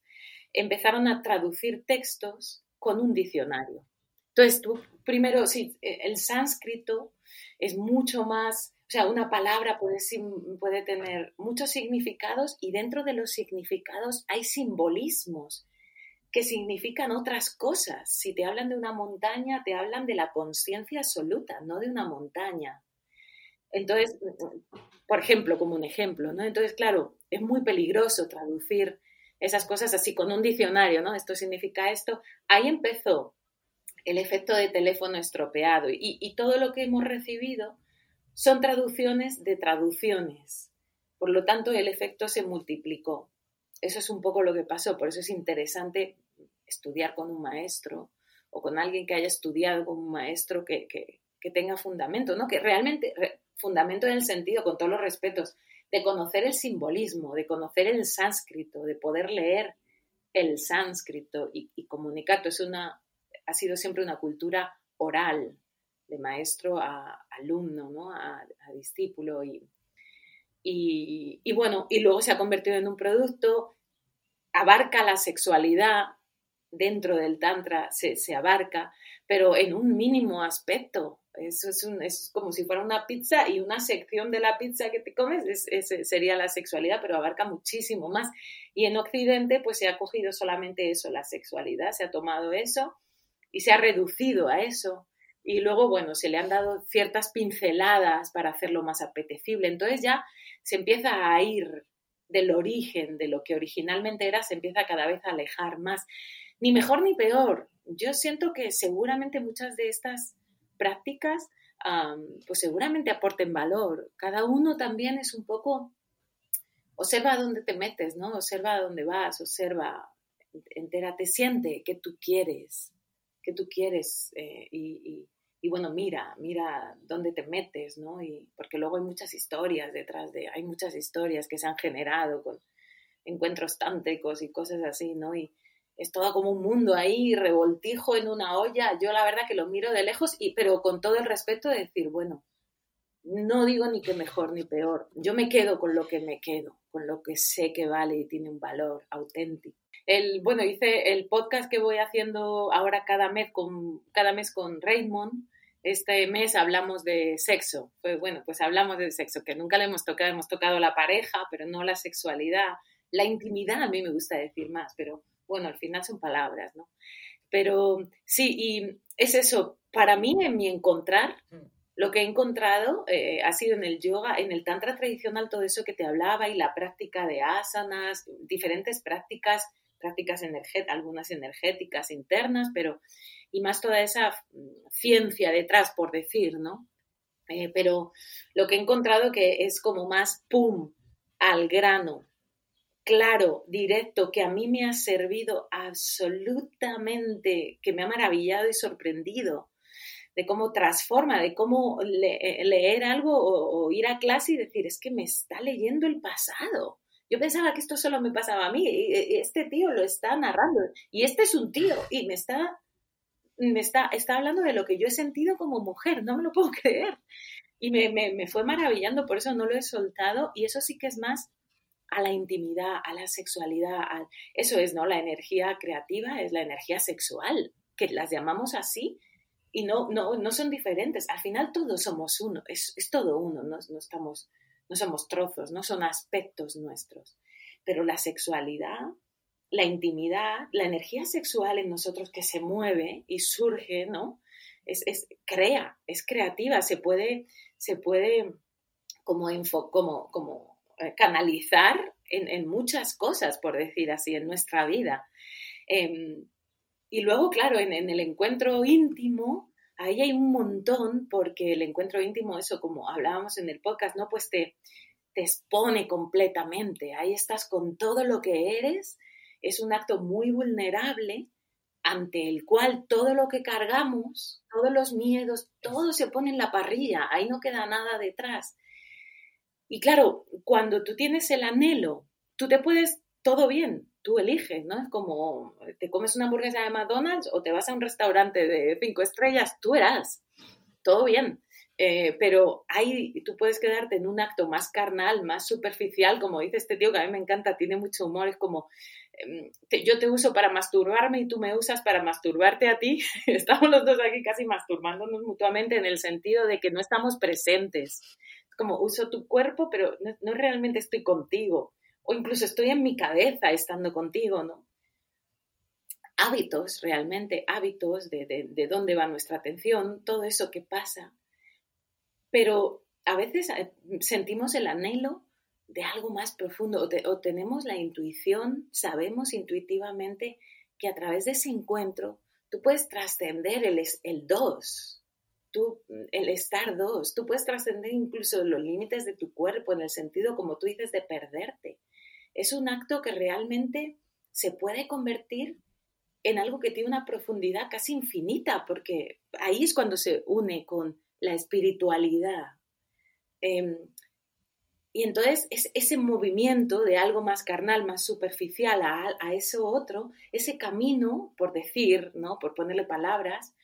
empezaron a traducir textos con un diccionario. Entonces, tú primero, sí, e, el sánscrito es mucho más, o sea, una palabra puede, puede tener muchos significados y dentro de los significados hay simbolismos que significan otras cosas. Si te hablan de una montaña, te hablan de la conciencia absoluta, no de una montaña. Entonces, por ejemplo, como un ejemplo, ¿no? Entonces, claro, es muy peligroso traducir esas cosas así con un diccionario, ¿no? Esto significa esto. Ahí empezó el efecto de teléfono estropeado y, todo lo que hemos recibido son traducciones de traducciones. Por lo tanto, el efecto se multiplicó. Eso es un poco lo que pasó, por eso es interesante estudiar con un maestro o con alguien que haya estudiado con un maestro que, tenga fundamento, ¿no? Que realmente, fundamento en el sentido, con todos los respetos, de conocer el simbolismo, de conocer el sánscrito, de poder leer el sánscrito y, y comunicar. Es una, ha sido siempre una cultura oral, de maestro a alumno, ¿no? a, discípulo. Y, y, bueno, y luego se ha convertido en un producto, abarca la sexualidad, dentro del Tantra se, abarca, pero en un mínimo aspecto. Eso es, un, es, como si fuera una pizza y una sección de la pizza que te comes sería la sexualidad, pero abarca muchísimo más. Y en Occidente pues se ha cogido solamente eso, la sexualidad, se ha tomado eso y se ha reducido a eso. Y luego, bueno, se le han dado ciertas pinceladas para hacerlo más apetecible. Entonces ya se empieza a ir del origen, de lo que originalmente era, se empieza cada vez a alejar más. Ni mejor ni peor. Yo siento que seguramente muchas de estas prácticas pues seguramente aporten valor. Cada uno también es un poco, observa dónde te metes, ¿no? Observa a dónde vas, observa, entérate, siente que tú quieres, que tú quieres eh, y, y, bueno, mira, mira dónde te metes, ¿no? Y, porque luego hay muchas historias detrás de, hay muchas historias que se han generado con encuentros tántricos y cosas así, ¿no? Y, es todo como un mundo ahí, revoltijo en una olla. Yo la verdad que lo miro de lejos, y, pero con todo el respeto de decir, bueno, no digo ni que mejor ni peor. Yo me quedo con lo que me quedo, lo que sé que vale y tiene un valor auténtico. El, bueno, hice el podcast que voy haciendo ahora cada mes con, cada mes con Raymond. Este mes hablamos de sexo. Pues bueno, pues hablamos de sexo, que nunca le hemos tocado, hemos tocado la pareja, pero no la sexualidad. La intimidad a mí me gusta decir más, pero bueno, al final son palabras, ¿no? Pero sí, y es eso, para mí en mi encontrar, mm. Lo que he encontrado eh, ha sido en el yoga, en el tantra tradicional, todo eso que te hablaba y la práctica de asanas, diferentes prácticas, prácticas energéticas, algunas energéticas internas, pero y más toda esa mm, ciencia detrás, por decir, ¿no? Eh, pero lo que he encontrado que es como más pum al grano, claro, directo, que a mí me ha servido absolutamente, que me ha maravillado y sorprendido, de cómo transforma, de cómo eh, leer algo o, ir a clase y decir, es que me está leyendo el pasado. Yo pensaba que esto solo me pasaba a mí, y este tío lo está narrando, y este es un tío, y me está, me está, está hablando de lo que yo he sentido como mujer, no me lo puedo creer. Y me, me fue maravillando, por eso no lo he soltado, y eso sí que es más a la intimidad, a la sexualidad. Eso es, ¿no? La energía creativa es la energía sexual, que las llamamos así y no, no, no son diferentes. Al final todos somos uno, es, todo uno, no, no, estamos, no somos trozos, no son aspectos nuestros. Pero la sexualidad, la intimidad, la energía sexual en nosotros que se mueve y surge, ¿no? Es, es crea, es creativa, se puede, se puede como, info, como, como eh, canalizar en, muchas cosas, por decir así, en nuestra vida. Em, y luego, claro, en, el encuentro íntimo, ahí hay un montón, porque el encuentro íntimo, eso como hablábamos en el podcast, ¿no? Pues te, te expone completamente. Ahí estás con todo lo que eres. Es un acto muy vulnerable ante el cual todo lo que cargamos, todos los miedos, todo se pone en la parrilla. Ahí no queda nada detrás. Y claro, cuando tú tienes el anhelo, tú te puedes, todo bien, tú eliges, ¿no? Es como, te comes una hamburguesa de McDonald's o te vas a un restaurante de cinco estrellas, tú eras, todo bien. Eh, pero ahí tú puedes quedarte en un acto más carnal, más superficial, como dice este tío que a mí me encanta, tiene mucho humor, es como, em, yo te uso para masturbarme y tú me usas para masturbarte a ti. Estamos los dos aquí casi masturbándonos mutuamente en el sentido de que no estamos presentes como uso tu cuerpo, pero no, realmente estoy contigo. O incluso estoy en mi cabeza estando contigo, ¿no? Hábitos, realmente, hábitos de, de, dónde va nuestra atención, todo eso que pasa. Pero a veces eh, sentimos el anhelo de algo más profundo o, tenemos la intuición, sabemos intuitivamente que a través de ese encuentro tú puedes trascender el, el dos, el estar dos, tú puedes trascender incluso los límites de tu cuerpo en el sentido, como tú dices, de perderte. Es un acto que realmente se puede convertir en algo que tiene una profundidad casi infinita, porque ahí es cuando se une con la espiritualidad. Em, y entonces es ese movimiento de algo más carnal, más superficial a, a, eso otro, ese camino, por decir, ¿no? por ponerle palabras,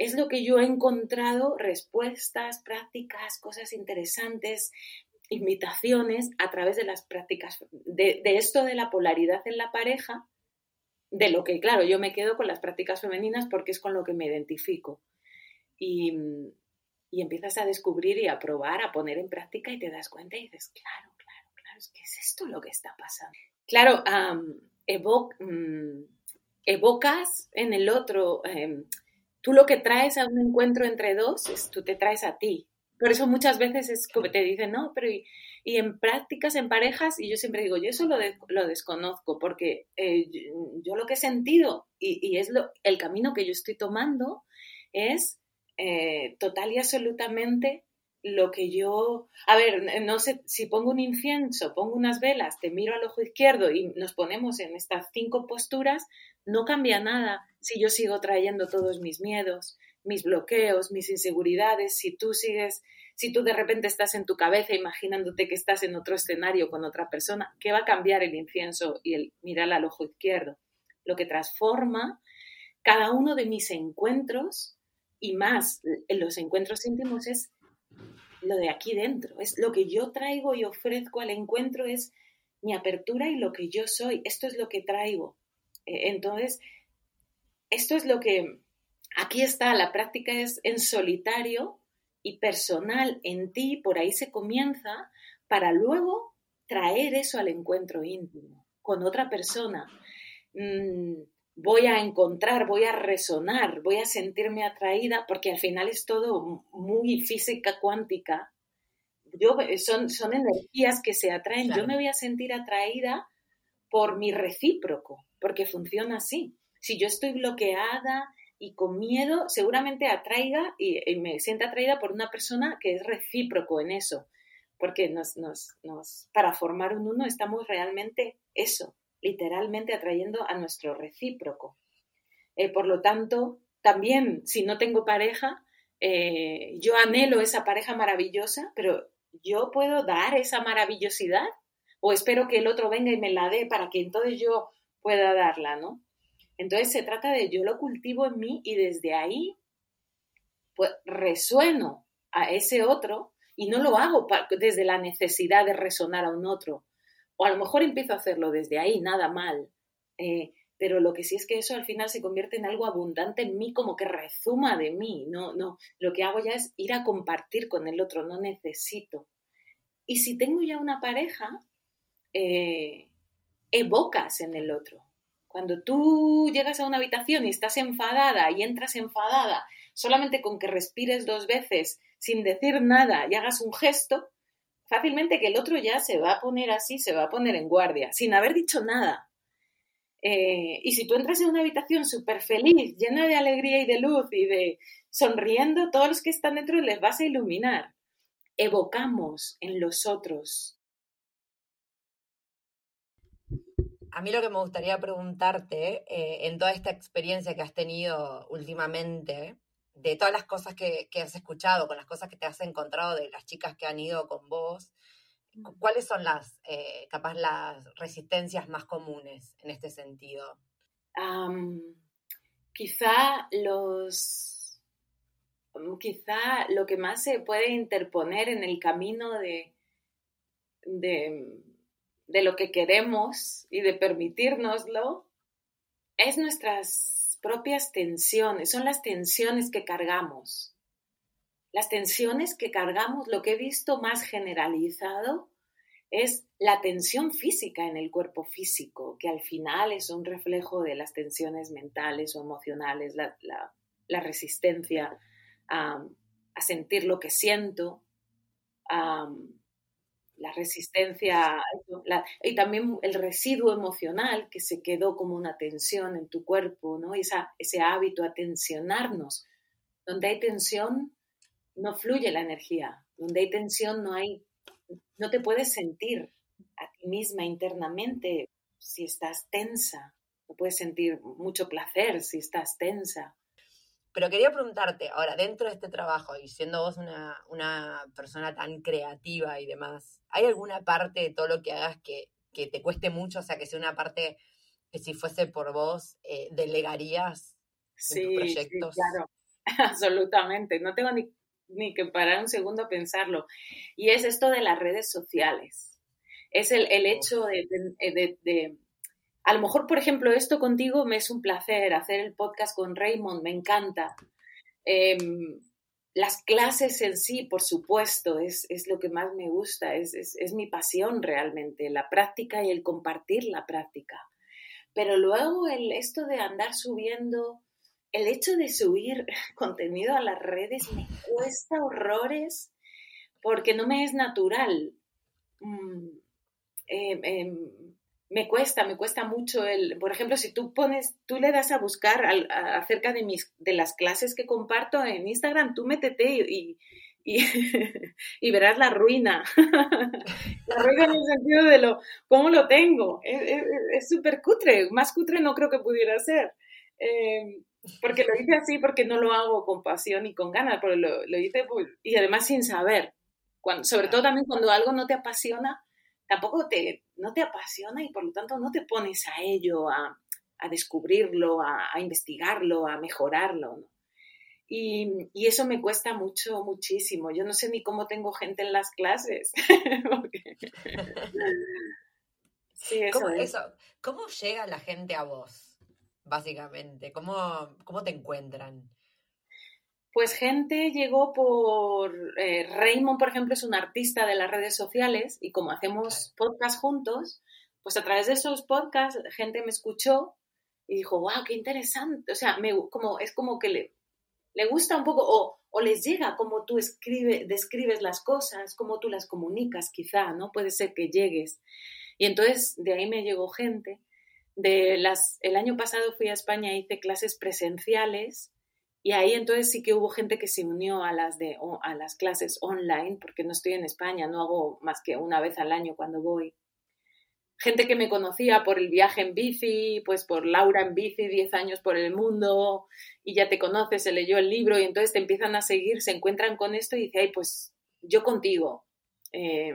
es lo que yo he encontrado, respuestas, prácticas, cosas interesantes, invitaciones a través de las prácticas, de, esto de la polaridad en la pareja, de lo que, claro, yo me quedo con las prácticas femeninas porque es con lo que me identifico. Y, empiezas a descubrir y a probar, a poner en práctica y te das cuenta y dices, claro, claro, claro, es que es esto lo que está pasando. Claro, mm, evocas en el otro em, tú lo que traes a un encuentro entre dos es tú te traes a ti. Por eso muchas veces es como te dicen, no, pero y, en prácticas, en parejas, y yo siempre digo, yo eso lo, lo desconozco, porque eh, yo, lo que he sentido y, es lo, el camino que yo estoy tomando es eh, total y absolutamente lo que yo, a ver, no sé, si pongo un incienso, pongo unas velas, te miro al ojo izquierdo y nos ponemos en estas cinco posturas, no cambia nada si yo sigo trayendo todos mis miedos, mis bloqueos, mis inseguridades, si tú sigues, si tú de repente estás en tu cabeza imaginándote que estás en otro escenario con otra persona, ¿qué va a cambiar el incienso y el mirar al ojo izquierdo? Lo que transforma cada uno de mis encuentros y más en los encuentros íntimos es lo de aquí dentro, es lo que yo traigo y ofrezco al encuentro, es mi apertura y lo que yo soy, esto es lo que traigo. Eh, entonces, esto es lo que aquí está, la práctica es en solitario y personal en ti, por ahí se comienza, para luego traer eso al encuentro íntimo con otra persona. Mm, voy a encontrar, voy a resonar, voy a sentirme atraída, porque al final es todo muy física cuántica. Yo, son, son energías que se atraen. Yo me voy a sentir atraída por mi recíproco, porque funciona así. Si yo estoy bloqueada y con miedo, seguramente atraiga y, me sienta atraída por una persona que es recíproco en eso, porque nos, nos, nos, para formar un uno estamos realmente eso, literalmente atrayendo a nuestro recíproco. Eh, por lo tanto, también si no tengo pareja, eh, yo anhelo esa pareja maravillosa, pero yo puedo dar esa maravillosidad o espero que el otro venga y me la dé para que entonces yo pueda darla, ¿no? Entonces se trata de yo lo cultivo en mí y desde ahí pues resueno a ese otro y no lo hago desde la necesidad de resonar a un otro, o a lo mejor empiezo a hacerlo desde ahí, nada mal. Eh, pero lo que sí es que eso al final se convierte en algo abundante en mí, como que rezuma de mí. No, no, lo que hago ya es ir a compartir con el otro, no necesito. Y si tengo ya una pareja, eh, evocas en el otro. Cuando tú llegas a una habitación y estás enfadada y entras enfadada, solamente con que respires dos veces sin decir nada y hagas un gesto, fácilmente que el otro ya se va a poner así, se va a poner en guardia, sin haber dicho nada. Eh, y si tú entras en una habitación súper feliz, llena de alegría y de luz y de sonriendo, todos los que están dentro les vas a iluminar. Evocamos en los otros. A mí lo que me gustaría preguntarte, eh, en toda esta experiencia que has tenido últimamente, de todas las cosas que, has escuchado, con las cosas que te has encontrado de las chicas que han ido con vos, ¿cuáles son las, eh, capaz, las resistencias más comunes en este sentido? quizá los, quizá lo que más se puede interponer en el camino de, de, de lo que queremos y de permitírnoslo es nuestras propias tensiones, son las tensiones que cargamos. Las tensiones que cargamos, lo que he visto más generalizado es la tensión física en el cuerpo físico, que al final es un reflejo de las tensiones mentales o emocionales, la, resistencia a, sentir lo que siento, la resistencia y también el residuo emocional que se quedó como una tensión en tu cuerpo, ¿no? Esa, ese hábito a tensionarnos. Donde hay tensión, no fluye la energía. Donde hay tensión, no hay, no te puedes sentir a ti misma internamente si estás tensa. No puedes sentir mucho placer si estás tensa. Pero quería preguntarte, ahora, dentro de este trabajo y siendo vos una, persona tan creativa y demás, ¿hay alguna parte de todo lo que hagas que, te cueste mucho? O sea, que sea una parte que si fuese por vos, eh, delegarías en tus proyectos. Sí, claro, absolutamente. No tengo ni, ni, que parar un segundo a pensarlo. Y es esto de las redes sociales. Es el, hecho de a lo mejor, por ejemplo, esto contigo me es un placer, hacer el podcast con Raymond, me encanta. Em, las clases en sí, por supuesto, es, lo que más me gusta, es, mi pasión realmente, la práctica y el compartir la práctica. Pero luego el, esto de andar subiendo, el hecho de subir contenido a las redes me cuesta horrores porque no me es natural. Mm, em, em, me cuesta, me cuesta mucho el, por ejemplo, si tú pones, tú le das a buscar acerca de mis, de las clases que comparto en Instagram, tú métete y, y, verás la ruina. la ruina en el sentido de lo, cómo lo tengo. Es súper cutre, más cutre no creo que pudiera ser. Eh, porque lo hice así, porque no lo hago con pasión y con ganas, pero lo, lo hice y además sin saber. Cuando, sobre todo también cuando algo no te apasiona, tampoco te, no te apasiona y por lo tanto no te pones a ello, a, a descubrirlo, a, a, investigarlo, a mejorarlo. ¿no? Y, y, eso me cuesta mucho, muchísimo. Yo no sé ni cómo tengo gente en las clases. sí, eso, ¿Cómo, eso, ¿Cómo llega la gente a vos, básicamente? ¿Cómo, cómo te encuentran? Pues gente llegó por... Eh, Raymond, por ejemplo, es un artista de las redes sociales y como hacemos podcast juntos, pues a través de esos podcasts gente me escuchó y dijo, wow, qué interesante. O sea, me, como, es como que le, le gusta un poco o, o les llega como tú escribe, describes las cosas, como tú las comunicas quizá, ¿no? Puede ser que llegues. Y entonces de ahí me llegó gente. De las, el año pasado fui a España e hice clases presenciales y ahí entonces sí que hubo gente que se unió a las, de, a las clases online, porque no estoy en España, no hago más que una vez al año cuando voy. Gente que me conocía por el viaje en bici, pues por Laura en bici, 10 años por el mundo, y ya te conoce, se leyó el libro y entonces te empiezan a seguir, se encuentran con esto y dice, ay, pues yo contigo. Eh,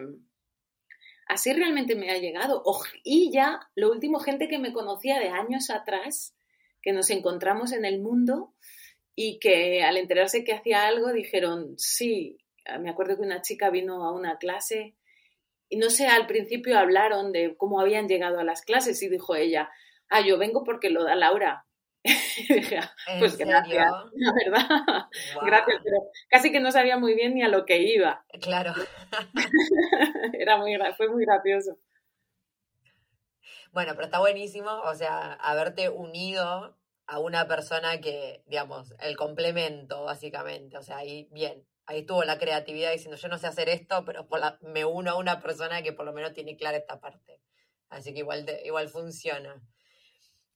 así realmente me ha llegado. y ya, lo último, gente que me conocía de años atrás, que nos encontramos en el mundo y que al enterarse que hacía algo dijeron, sí, me acuerdo que una chica vino a una clase y no sé, al principio hablaron de cómo habían llegado a las clases y dijo ella, ah, yo vengo porque lo da Laura. y dije, ah, pues gracias, la verdad, gracias, pero casi que no sabía muy bien ni a lo que iba. Claro. Era muy, fue muy gracioso. Bueno, pero está buenísimo, o sea, haberte unido a una persona que, digamos, el complemento, básicamente. O sea, ahí, bien, ahí estuvo la creatividad diciendo, yo no sé hacer esto, pero me uno a una persona que por lo menos tiene clara esta parte. Así que igual, igual funciona.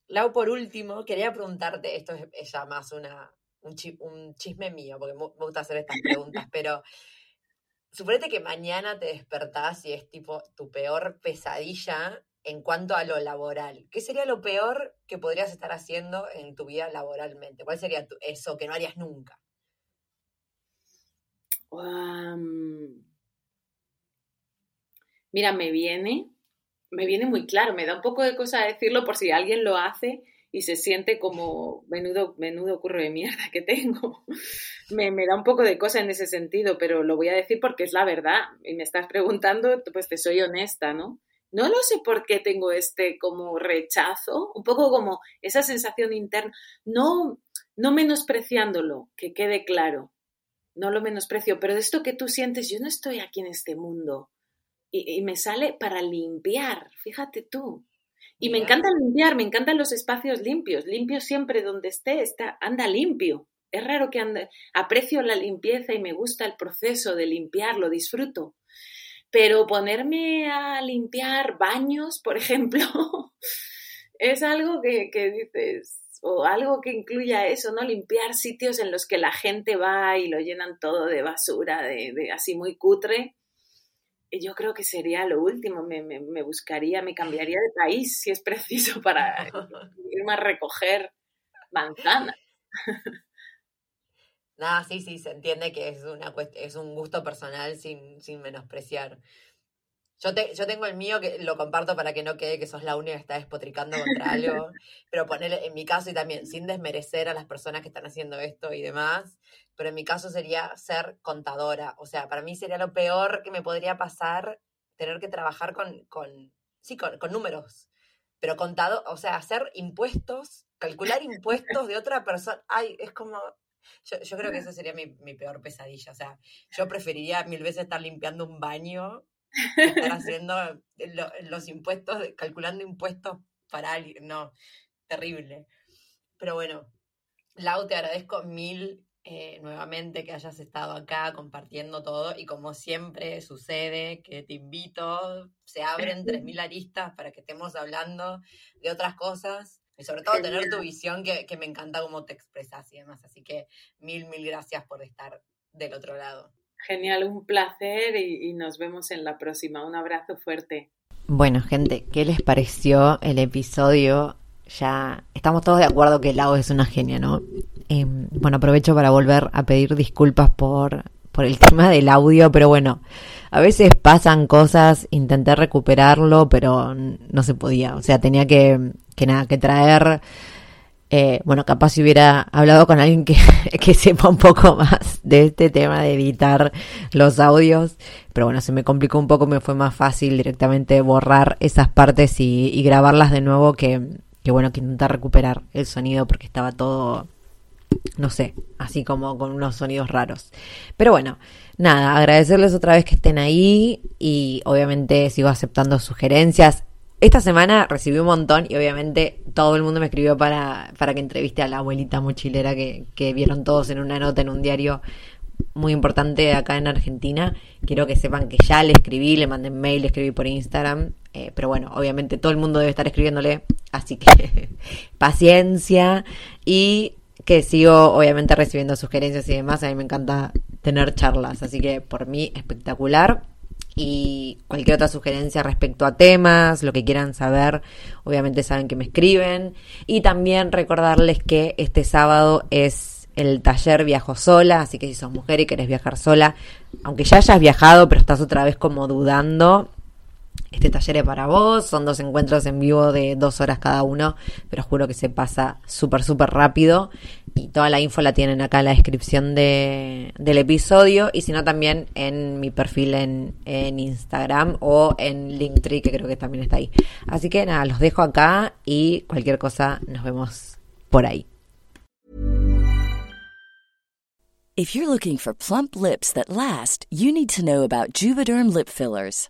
Lau, por último, quería preguntarte, esto es, ya más una, un, un, chisme mío, porque me gusta hacer estas preguntas, pero suponete que mañana te despertás y es tipo tu peor pesadilla en cuanto a lo laboral. ¿Qué sería lo peor que podrías estar haciendo en tu vida laboralmente? ¿Cuál sería eso que no harías nunca? mira, me viene, me viene muy claro, me da un poco de cosa decirlo por si alguien lo hace y se siente como menudo, menudo curro de mierda que tengo. me, me da un poco de cosa en ese sentido, pero lo voy a decir porque es la verdad. Y me estás preguntando, pues te soy honesta, ¿no? No lo sé por qué tengo este como rechazo, un poco como esa sensación interna, no, no menospreciándolo, que quede claro, no lo menosprecio, pero de esto que tú sientes, yo no estoy aquí en este mundo y, me sale para limpiar, fíjate tú. Y me encanta limpiar, me encantan los espacios limpios, limpio siempre donde esté, está, anda limpio. Es raro que ande, aprecio la limpieza y me gusta el proceso de limpiarlo, disfruto. Pero ponerme a limpiar baños, por ejemplo, es algo que, dices, o algo que incluya eso, ¿no? Limpiar sitios en los que la gente va y lo llenan todo de basura, de, así muy cutre. Yo creo que sería lo último, me, me, buscaría, me cambiaría de país si es preciso para irme a recoger manzanas. Nada, sí, sí, se entiende que es, una es un gusto personal sin, sin menospreciar. Yo, te, yo tengo el mío que lo comparto para que no quede que sos la única que está despotricando contra algo, pero poner en mi caso y también sin desmerecer a las personas que están haciendo esto y demás, pero en mi caso sería ser contadora. O sea, para mí sería lo peor que me podría pasar tener que trabajar con, con sí, con, con números, pero contado, o sea, hacer impuestos, calcular impuestos de otra persona. Ay, es como, yo, creo que esa sería mi, peor pesadilla. O sea, yo preferiría mil veces estar limpiando un baño que estar haciendo los impuestos, calculando impuestos para alguien. No, terrible. Pero bueno, Lau, te agradezco mil eh, nuevamente que hayas estado acá compartiendo todo y como siempre sucede que te invito, se abren 3.000 aristas para que estemos hablando de otras cosas y sobre todo tener tu visión que, que me encanta cómo te expresas y demás. Así que mil, mil gracias por estar del otro lado. Genial, un placer y, y nos vemos en la próxima. Un abrazo fuerte. Bueno, gente, ¿qué les pareció el episodio? Ya estamos todos de acuerdo que Lau es una genia, ¿no? Eh, bueno, aprovecho para volver a pedir disculpas por, por el tema del audio, pero bueno, a veces pasan cosas, intenté recuperarlo, pero no se podía. O sea, tenía que, que nada, que traer eh, bueno, capaz si hubiera hablado con alguien que, que, sepa un poco más de este tema de editar los audios, pero bueno, se me complicó un poco, me fue más fácil directamente borrar esas partes y, y grabarlas de nuevo que, que, bueno, que intentar recuperar el sonido porque estaba todo, no sé, así como con unos sonidos raros. Pero bueno, nada, agradecerles otra vez que estén ahí y obviamente sigo aceptando sugerencias. Esta semana recibí un montón y obviamente todo el mundo me escribió para, para que entreviste a la abuelita mochilera que, que vieron todos en una nota en un diario muy importante acá en Argentina. Quiero que sepan que ya le escribí, le mandé mail, le escribí por Instagram. Eh, pero bueno, obviamente todo el mundo debe estar escribiéndole, así que paciencia y que sigo obviamente recibiendo sugerencias y demás. A mí me encanta tener charlas, así que por mí espectacular y cualquier otra sugerencia respecto a temas, lo que quieran saber, obviamente saben que me escriben. Y también recordarles que este sábado es el taller Viajo Sola, así que si sos mujer y querés viajar sola, aunque ya hayas viajado, pero estás otra vez como dudando, este taller es para vos, son dos encuentros en vivo de dos horas cada uno, pero juro que se pasa súper, súper rápido. Y toda la info la tienen acá en la descripción de, del episodio y si no también en mi perfil en, en Instagram o en Linktree, que creo que también está ahí. Así que nada, los dejo acá y cualquier cosa nos vemos por ahí. If you're looking for plump lips that last, you need to know about Juvederm lip fillers.